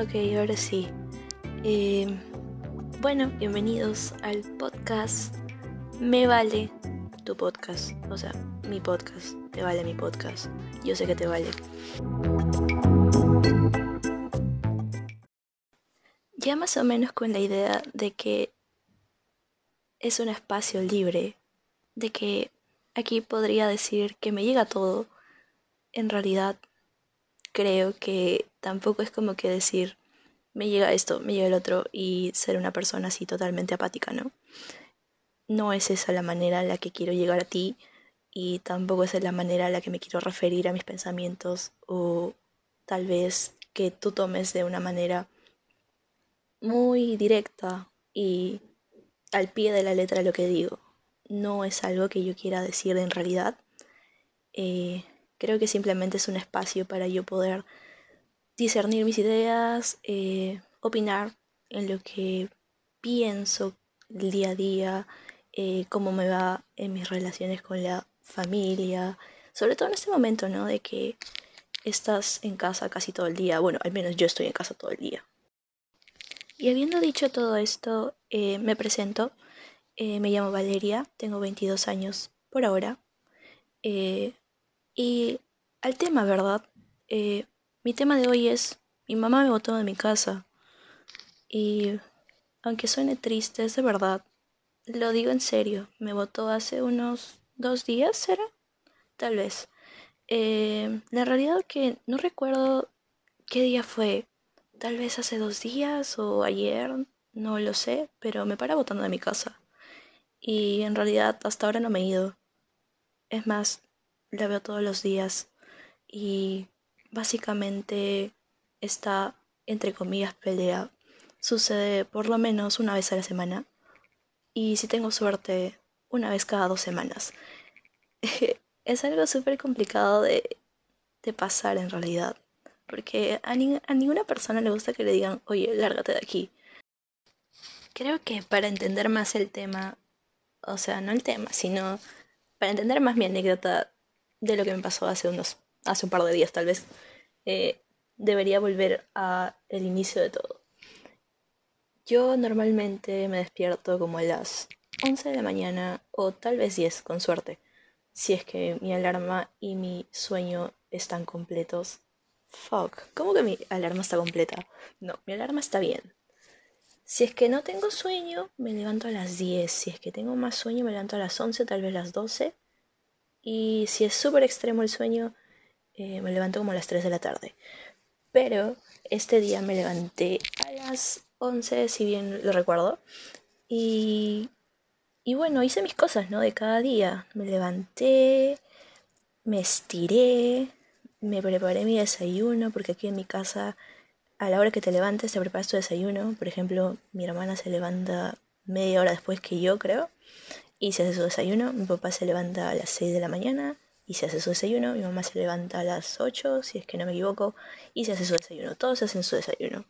Ok, ahora sí. Eh, bueno, bienvenidos al podcast Me Vale tu podcast. O sea, mi podcast. Te vale mi podcast. Yo sé que te vale. Ya más o menos con la idea de que es un espacio libre, de que aquí podría decir que me llega todo, en realidad creo que tampoco es como que decir me llega esto, me llega el otro y ser una persona así totalmente apática, ¿no? No es esa la manera en la que quiero llegar a ti y tampoco es la manera en la que me quiero referir a mis pensamientos o tal vez que tú tomes de una manera muy directa y al pie de la letra lo que digo. No es algo que yo quiera decir en realidad. Eh, creo que simplemente es un espacio para yo poder discernir mis ideas, eh, opinar en lo que pienso el día a día, eh, cómo me va en mis relaciones con la familia, sobre todo en este momento, ¿no? De que estás en casa casi todo el día, bueno, al menos yo estoy en casa todo el día. Y habiendo dicho todo esto, eh, me presento, me llamo Valeria, tengo 22 años por ahora, y al tema, ¿verdad? Mi tema de hoy es, mi mamá me botó de mi casa. Y aunque suene triste, es de verdad. Lo digo en serio. Me botó hace unos dos días, ¿será? Tal vez. Eh, la realidad que no recuerdo qué día fue. Tal vez hace dos días o ayer, no lo sé, pero me para botando de mi casa. Y en realidad hasta ahora no me he ido. Es más, la veo todos los días. Y básicamente esta, entre comillas, pelea sucede por lo menos una vez a la semana y si tengo suerte, una vez cada dos semanas. es algo súper complicado de, pasar en realidad, porque a, a ninguna persona le gusta que le digan, oye, lárgate de aquí. Creo que para entender más el tema, o sea, no el tema, sino para entender más mi anécdota de lo que me pasó hace unos hace un par de días tal vez, eh, debería volver a el inicio de todo. Yo normalmente me despierto como a las 11 de la mañana o tal vez 10 con suerte, si es que mi alarma y mi sueño están completos. Fuck, ¿cómo que mi alarma está completa? No, mi alarma está bien. Si es que no tengo sueño, me levanto a las 10. Si es que tengo más sueño, me levanto a las 11, tal vez las 12. Y si es súper extremo el sueño, eh, me levanto como a las 3 de la tarde. Pero este día me levanté a las 11, si bien lo recuerdo. Y, y bueno, hice mis cosas, ¿no? De cada día. Me levanté, me estiré, me preparé mi desayuno, porque aquí en mi casa, a la hora que te levantes, te preparas tu desayuno. Por ejemplo, mi hermana se levanta media hora después que yo, creo, y se hace su desayuno. Mi papá se levanta a las 6 de la mañana y se hace su desayuno. Mi mamá se levanta a las 8, si es que no me equivoco, y se hace su desayuno. Todos hacen su desayuno,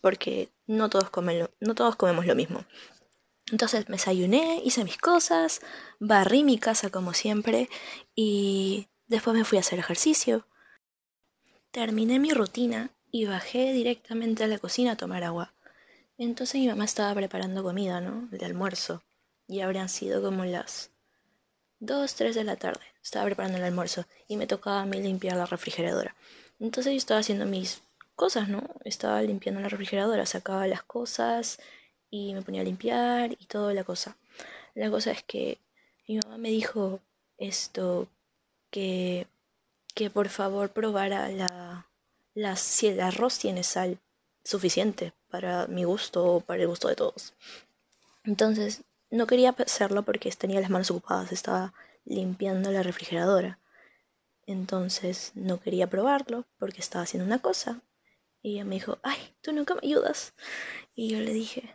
porque no todos, comen no todos comemos lo mismo. Entonces me desayuné, hice mis cosas, barrí mi casa como siempre y después me fui a hacer ejercicio. Terminé mi rutina y bajé directamente a la cocina a tomar agua. Entonces mi mamá estaba preparando comida, ¿no? De almuerzo. Y habrían sido como las 2, 3 de la tarde. Estaba preparando el almuerzo y me tocaba a mí limpiar la refrigeradora. Entonces yo estaba haciendo mis cosas, ¿no? Estaba limpiando la refrigeradora, sacaba las cosas y me ponía a limpiar y toda la cosa. La cosa es que mi mamá me dijo esto, que, que por favor probara la, la, si el arroz tiene sal suficiente para mi gusto o para el gusto de todos. Entonces no quería hacerlo porque tenía las manos ocupadas, estaba limpiando la refrigeradora. Entonces no quería probarlo porque estaba haciendo una cosa. Y ella me dijo, ay, tú nunca me ayudas. Y yo le dije,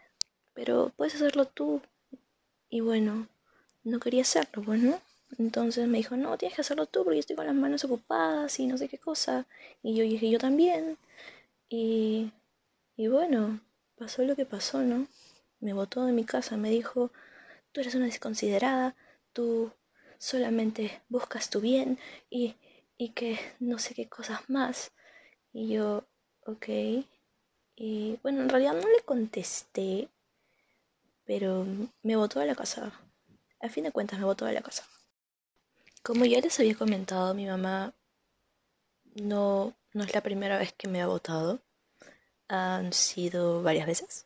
pero puedes hacerlo tú. Y bueno, no quería hacerlo, bueno. Entonces me dijo, no, tienes que hacerlo tú porque estoy con las manos ocupadas y no sé qué cosa. Y yo dije, yo también. Y, y bueno, pasó lo que pasó, ¿no? Me botó de mi casa, me dijo, tú eres una desconsiderada, tú solamente buscas tu bien y, y que no sé qué cosas más. Y yo, ok. Y bueno, en realidad no le contesté, pero me botó de la casa. A fin de cuentas me botó de la casa. Como ya les había comentado, mi mamá no, no es la primera vez que me ha votado. Han sido varias veces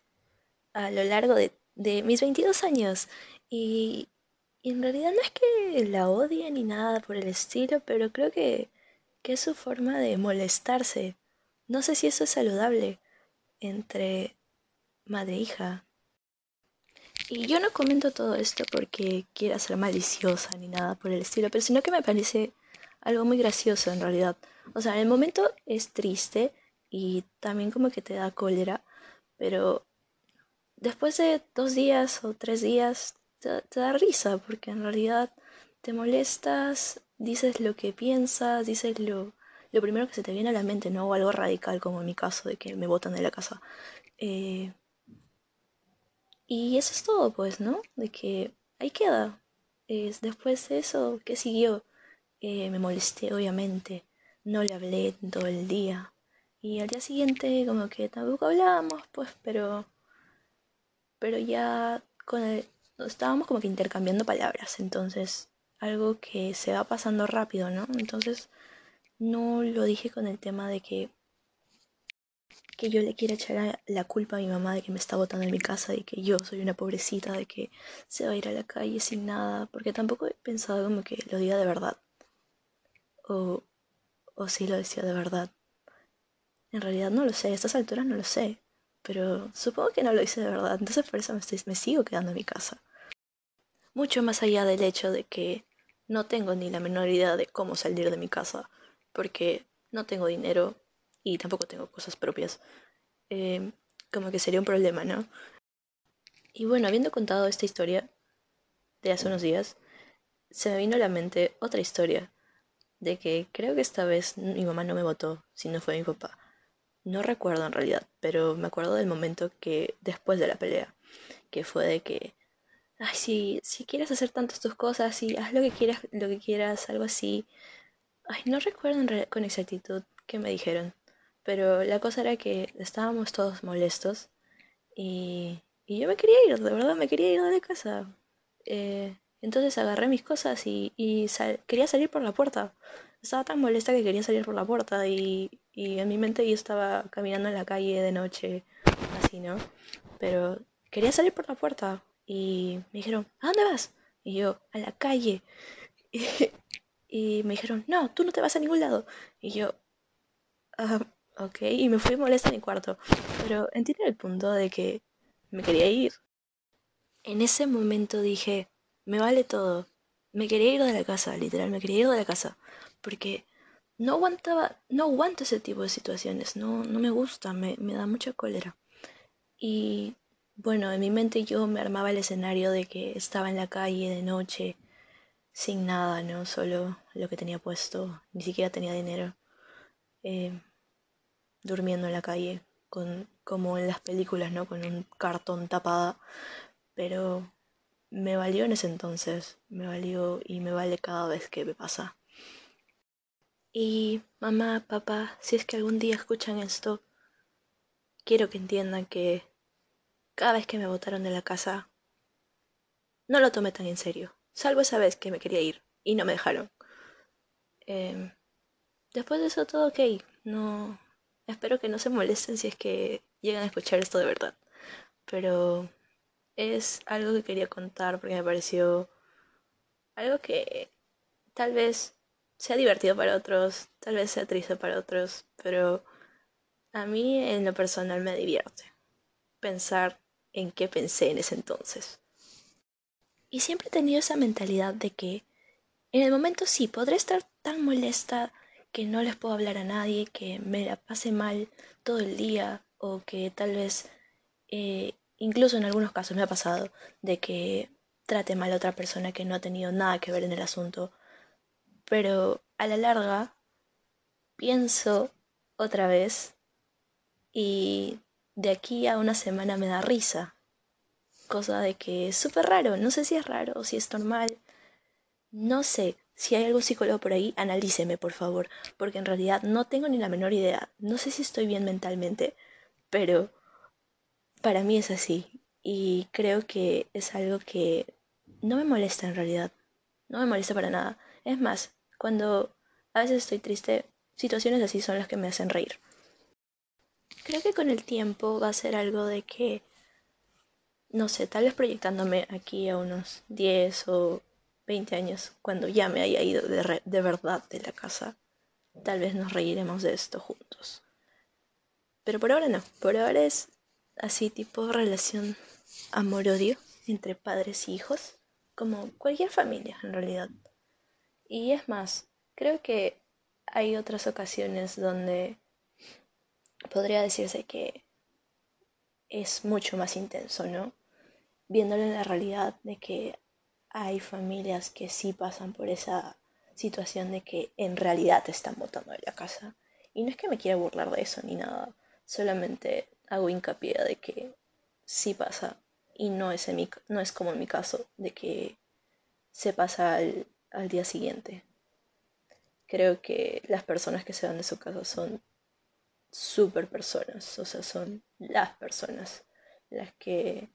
a lo largo de, de mis 22 años. Y, y, en realidad no es que la odie ni nada por el estilo, pero creo que, que es su forma de molestarse. No sé si eso es saludable entre madre e hija. Y yo no comento todo esto porque quiera ser maliciosa ni nada por el estilo, pero sino que me parece algo muy gracioso en realidad. O sea, en el momento es triste y también como que te da cólera, pero después de dos días o tres días te, da risa porque en realidad te molestas, dices lo que piensas, dices lo, lo primero que se te viene a la mente, ¿no? O algo radical como en mi caso de que me botan de la casa. Eh, y eso es todo, pues, ¿no? De que ahí queda. Es, después de eso, ¿qué siguió? Eh, me molesté, obviamente. No le hablé todo el día. Y al día siguiente, como que tampoco hablábamos, pues, pero. Pero ya con el. Estábamos como que intercambiando palabras. Entonces, algo que se va pasando rápido, ¿no? Entonces, no lo dije con el tema de que que yo le quiera echar la culpa a mi mamá de que me está botando en mi casa, de que yo soy una pobrecita, de que se va a ir a la calle sin nada, porque tampoco he pensado como que lo diga de verdad. O, o si lo decía de verdad. En realidad no lo sé, a estas alturas no lo sé, pero supongo que no lo hice de verdad, entonces por eso me, sigo quedando en mi casa. Mucho más allá del hecho de que no tengo ni la menor idea de cómo salir de mi casa, porque no tengo dinero, y tampoco tengo cosas propias. Eh, como que sería un problema, ¿no? Y bueno, habiendo contado esta historia de hace unos días, se me vino a la mente otra historia de que creo que esta vez mi mamá no me votó, sino fue mi papá. No recuerdo en realidad, pero me acuerdo del momento que después de la pelea, que fue de que, ay, si, si quieres hacer tantas tus cosas, y haz lo que quieras, lo que quieras, algo así. Ay, no recuerdo con exactitud qué me dijeron, pero la cosa era que estábamos todos molestos y, y yo me quería ir, de verdad me quería ir de casa. Eh, entonces agarré mis cosas y, y quería salir por la puerta. Estaba tan molesta que quería salir por la puerta y, y en mi mente yo estaba caminando en la calle de noche, así, ¿no? Pero quería salir por la puerta y me dijeron, ¿a dónde vas? Y yo, a la calle. Y, me dijeron, no, tú no te vas a ningún lado. Y yo, ah, ok, y me fui molesta en mi cuarto. Pero entiendo el punto de que me quería ir. En ese momento dije, me vale todo. Me quería ir de la casa, literal, me quería ir de la casa. Porque no aguantaba, no aguanto ese tipo de situaciones, no, no me gusta, me, me da mucha cólera. Y bueno, en mi mente yo me armaba el escenario de que estaba en la calle de noche, sin nada, ¿no? Solo lo que tenía puesto, ni siquiera tenía dinero. Eh, durmiendo en la calle, con, como en las películas, ¿no? Con un cartón tapada. Pero me valió en ese entonces, me valió y me vale cada vez que me pasa. Y mamá, papá, si es que algún día escuchan esto, quiero que entiendan que cada vez que me botaron de la casa, no lo tomé tan en serio, salvo esa vez que me quería ir y no me dejaron. Em, después de eso todo ok, no, Espero que no se molesten si es que llegan a escuchar esto de verdad. Pero es algo que quería contar porque me pareció algo que tal vez sea divertido para otros, tal vez sea triste para otros, pero a mí en lo personal me divierte pensar en qué pensé en ese entonces. Y siempre he tenido esa mentalidad de que en el momento sí, podré estar tan molesta que no les puedo hablar a nadie, que me la pase mal todo el día o que tal vez, eh, incluso en algunos casos me ha pasado, de que trate mal a otra persona que no ha tenido nada que ver en el asunto. Pero a la larga pienso otra vez y de aquí a una semana me da risa. Cosa de que es súper raro, no sé si es raro o si es normal. No sé, si hay algún psicólogo por ahí, analíceme, por favor, porque en realidad no tengo ni la menor idea. No sé si estoy bien mentalmente, pero para mí es así y creo que es algo que no me molesta en realidad, no me molesta para nada. Es más, cuando a veces estoy triste, situaciones así son las que me hacen reír. Creo que con el tiempo va a ser algo de que, no sé, tal vez proyectándome aquí a unos 10 o 20 años, cuando ya me haya ido de, de verdad de la casa, tal vez nos reiremos de esto juntos. Pero por ahora no, por ahora es así tipo relación amor-odio entre padres y hijos, como cualquier familia en realidad. Y es más, creo que hay otras ocasiones donde podría decirse que es mucho más intenso, ¿no? Viéndolo en la realidad de que hay familias que sí pasan por esa situación de que en realidad te están botando de la casa. Y no es que me quiera burlar de eso ni nada, solamente hago hincapié de que sí pasa y no es, en mi, no es como en mi caso de que se pasa al, al día siguiente. Creo que las personas que se van de su casa son super personas, o sea, son las personas las que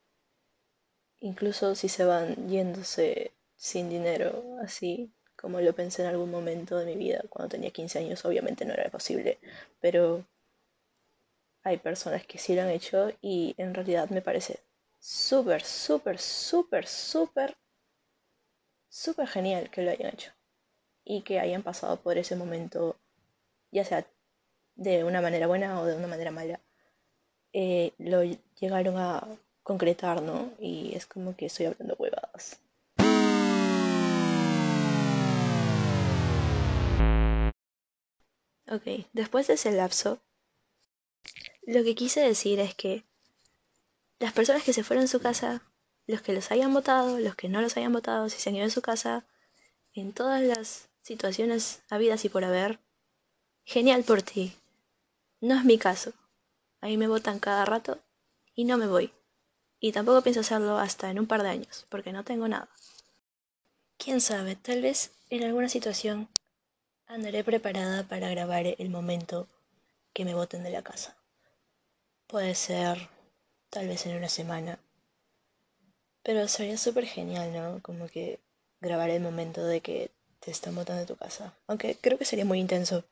incluso si se van yéndose sin dinero, así como lo pensé en algún momento de mi vida, cuando tenía 15 años, obviamente no era posible, pero hay personas que sí lo han hecho y en realidad me parece súper, súper, súper, súper, súper genial que lo hayan hecho y que hayan pasado por ese momento, ya sea de una manera buena o de una manera mala, eh, lo llegaron a concretar, ¿no? Y es como que estoy hablando huevadas. Ok, después de ese lapso, lo que quise decir es que las personas que se fueron a su casa, los que los hayan votado, los que no los hayan votado, si se han ido a su casa, en todas las situaciones habidas y por haber, genial por ti. No es mi caso. Ahí me votan cada rato y no me voy. Y tampoco pienso hacerlo hasta en un par de años, porque no tengo nada. Quién sabe, tal vez en alguna situación andaré preparada para grabar el momento que me voten de la casa. Puede ser tal vez en una semana. Pero sería súper genial, ¿no? Como que grabar el momento de que te están botando de tu casa. Aunque creo que sería muy intenso.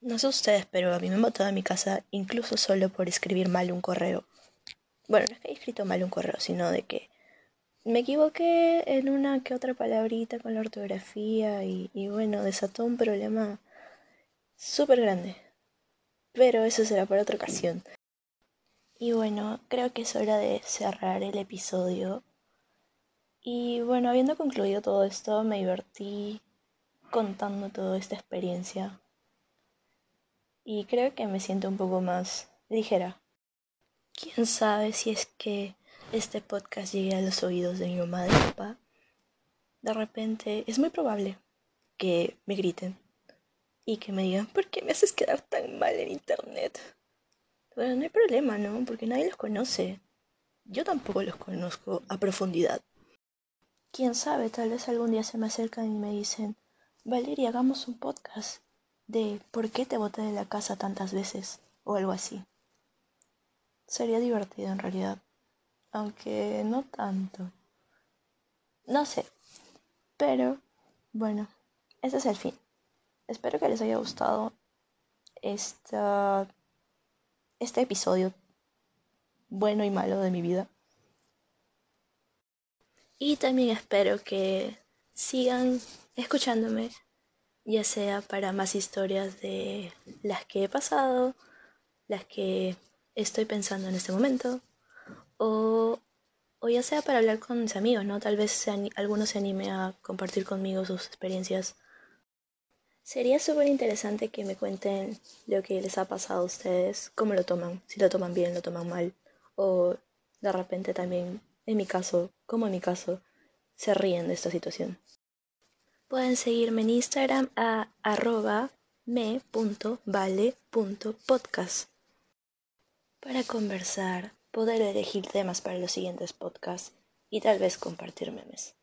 No sé ustedes, pero a mí me han botado de mi casa incluso solo por escribir mal un correo. Bueno, no es que haya escrito mal un correo, sino de que me equivoqué en una que otra palabrita con la ortografía y, y bueno, desató un problema súper grande. Pero eso será para otra ocasión. Y bueno, creo que es hora de cerrar el episodio. Y bueno, habiendo concluido todo esto, me divertí contando toda esta experiencia y creo que me siento un poco más ligera. Quién sabe si es que este podcast llegue a los oídos de mi mamá y papá. De repente es muy probable que me griten y que me digan, ¿por qué me haces quedar tan mal en internet? Bueno, no hay problema, ¿no? Porque nadie los conoce. Yo tampoco los conozco a profundidad. Quién sabe, tal vez algún día se me acercan y me dicen, Valeria, hagamos un podcast de por qué te boté de la casa tantas veces o algo así. Sería divertido en realidad, aunque no tanto. No sé, pero bueno, ese es el fin. Espero que les haya gustado esta, este episodio bueno y malo de mi vida. Y también espero que sigan escuchándome ya sea para más historias de las que he pasado, las que estoy pensando en este momento, o, o ya sea para hablar con mis amigos, ¿no? Tal vez se, alguno se anime a compartir conmigo sus experiencias. Sería súper interesante que me cuenten lo que les ha pasado a ustedes, cómo lo toman, si lo toman bien, lo toman mal, o de repente también, en mi caso, como en mi caso, se ríen de esta situación. Pueden seguirme en Instagram a arroba me.vale.podcast para conversar, poder elegir temas para los siguientes podcasts y tal vez compartir memes.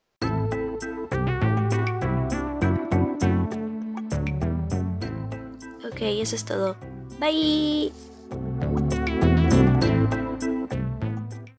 Eso es todo. Bye. Bye.